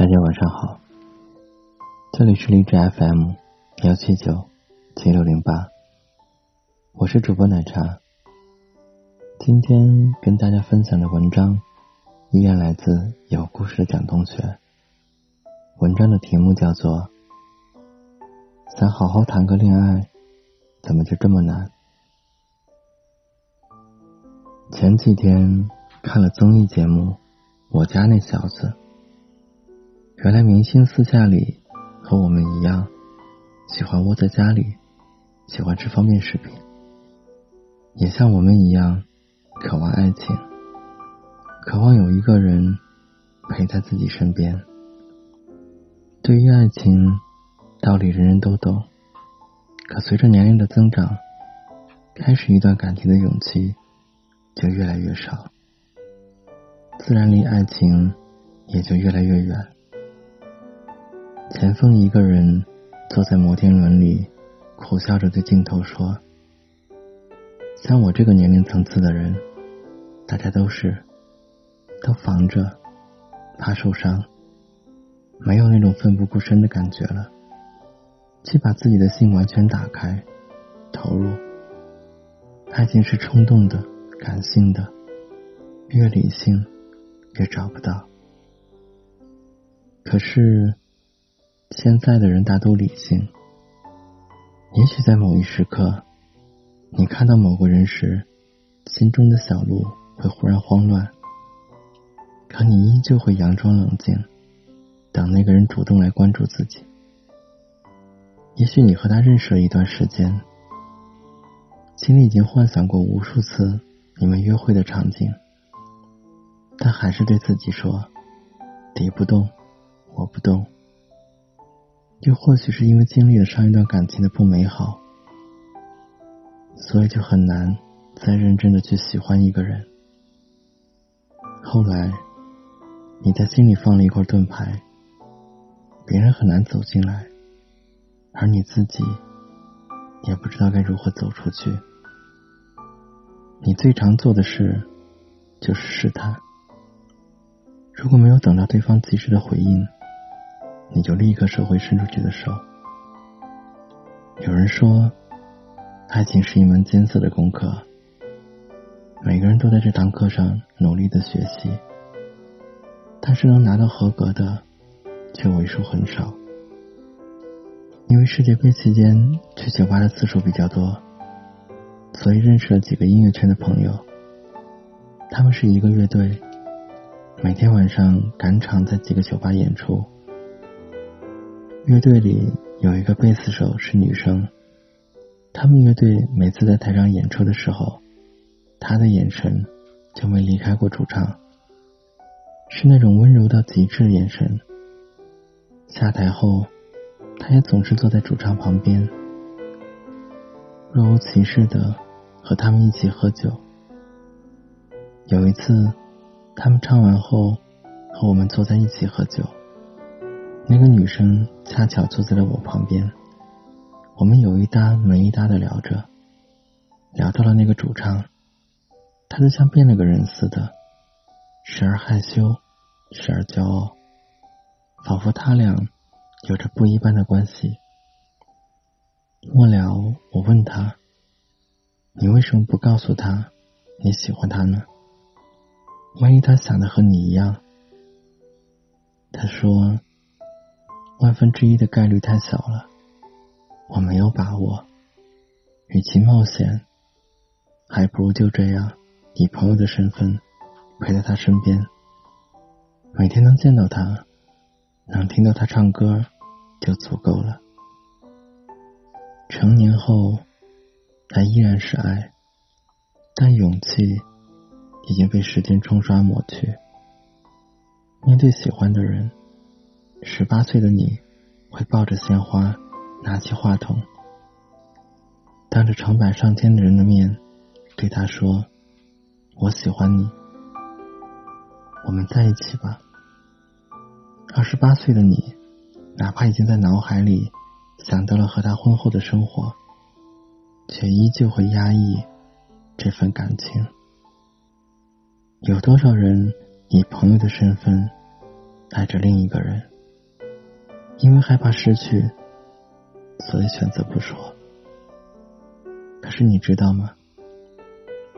大家晚上好，这里是荔枝 FM 幺七九七六零八，我是主播奶茶。今天跟大家分享的文章依然来自有故事的蒋同学。文章的题目叫做《想好好谈个恋爱，怎么就这么难》。前几天看了综艺节目《我家那小子》。原来明星私下里和我们一样，喜欢窝在家里，喜欢吃方便食品，也像我们一样渴望爱情，渴望有一个人陪在自己身边。对于爱情，道理人人都懂，可随着年龄的增长，开始一段感情的勇气就越来越少，自然离爱情也就越来越远。前锋一个人坐在摩天轮里，苦笑着对镜头说：“像我这个年龄层次的人，大家都是都防着，怕受伤，没有那种奋不顾身的感觉了，去把自己的心完全打开，投入。爱情是冲动的、感性的，越理性越找不到。可是。”现在的人大都理性，也许在某一时刻，你看到某个人时，心中的小鹿会忽然慌乱，可你依旧会佯装冷静，等那个人主动来关注自己。也许你和他认识了一段时间，心里已经幻想过无数次你们约会的场景，但还是对自己说：“敌不动，我不动。”又或许是因为经历了上一段感情的不美好，所以就很难再认真的去喜欢一个人。后来，你在心里放了一块盾牌，别人很难走进来，而你自己也不知道该如何走出去。你最常做的事就是试探，如果没有等到对方及时的回应。你就立刻收回伸出去的手。有人说，爱情是一门艰涩的功课，每个人都在这堂课上努力的学习，但是能拿到合格的却为数很少。因为世界杯期间去酒吧的次数比较多，所以认识了几个音乐圈的朋友。他们是一个乐队，每天晚上赶场在几个酒吧演出。乐队里有一个贝斯手是女生，他们乐队每次在台上演出的时候，她的眼神就没离开过主唱，是那种温柔到极致的眼神。下台后，她也总是坐在主唱旁边，若无其事的和他们一起喝酒。有一次，他们唱完后，和我们坐在一起喝酒。那个女生恰巧坐在了我旁边，我们有一搭没一搭的聊着，聊到了那个主唱，他就像变了个人似的，时而害羞，时而骄傲，仿佛他俩有着不一般的关系。末了，我问他：“你为什么不告诉他你喜欢他呢？万一他想的和你一样？”他说。万分之一的概率太小了，我没有把握。与其冒险，还不如就这样以朋友的身份陪在他身边，每天能见到他，能听到他唱歌就足够了。成年后，他依然是爱，但勇气已经被时间冲刷抹去。面对喜欢的人。十八岁的你，会抱着鲜花，拿起话筒，当着成百上千的人的面，对他说：“我喜欢你，我们在一起吧。”二十八岁的你，哪怕已经在脑海里想到了和他婚后的生活，却依旧会压抑这份感情。有多少人以朋友的身份爱着另一个人？因为害怕失去，所以选择不说。可是你知道吗？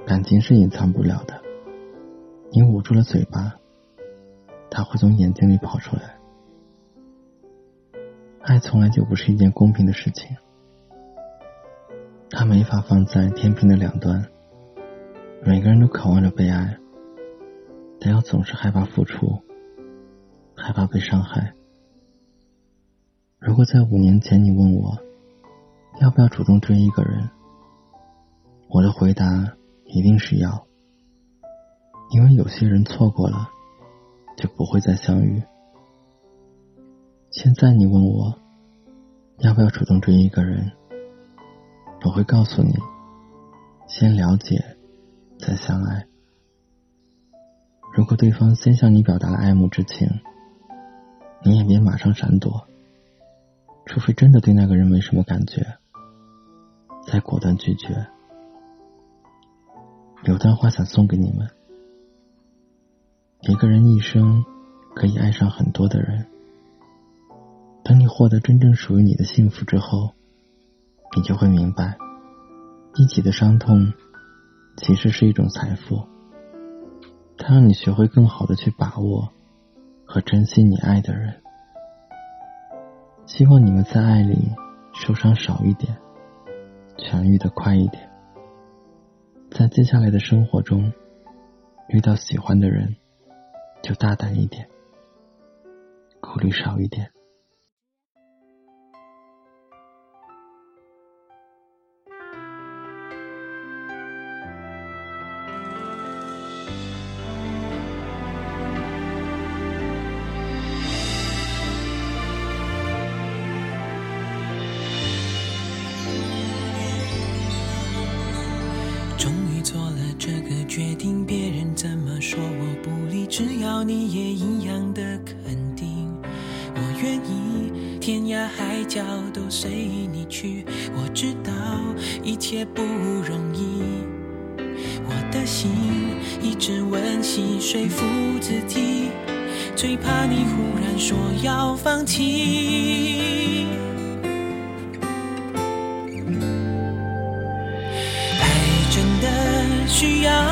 感情是隐藏不了的。你捂住了嘴巴，它会从眼睛里跑出来。爱从来就不是一件公平的事情，它没法放在天平的两端。每个人都渴望着被爱，但又总是害怕付出，害怕被伤害。如果在五年前你问我，要不要主动追一个人，我的回答一定是要，因为有些人错过了，就不会再相遇。现在你问我，要不要主动追一个人？我会告诉你，先了解，再相爱。如果对方先向你表达了爱慕之情，你也别马上闪躲，除非真的对那个人没什么感觉，再果断拒绝。有段话想送给你们：一个人一生可以爱上很多的人。等你获得真正属于你的幸福之后，你就会明白，一起的伤痛其实是一种财富，它让你学会更好的去把握和珍惜你爱的人。希望你们在爱里受伤少一点，痊愈的快一点，在接下来的生活中遇到喜欢的人，就大胆一点，顾虑少一点。只要你也一样的肯定，我愿意天涯海角都随你去。我知道一切不容易，我的心一直温习说服自己，最怕你忽然说要放弃。爱真的需要。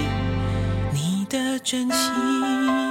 真心。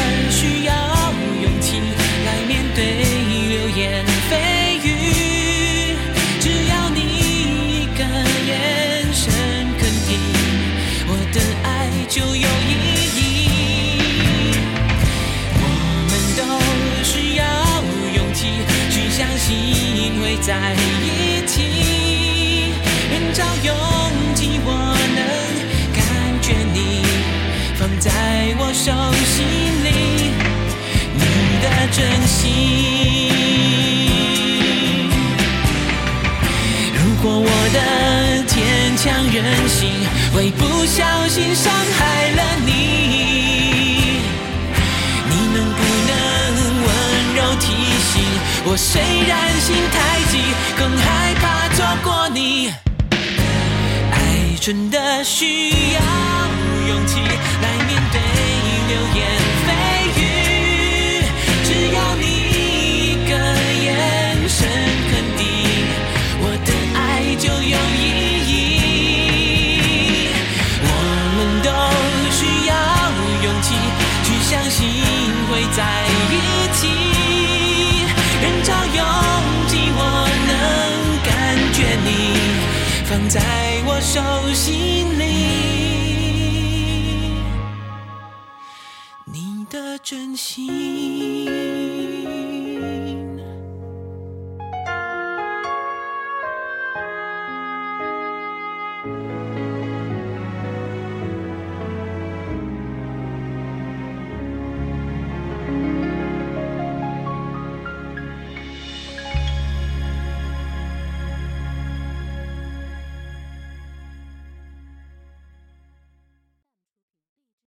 心，会不小心伤害了你。你能不能温柔提醒我？虽然心太急，更害怕错过你。爱真的需要勇气来面对流言蜚。放在我手心里。你的真心。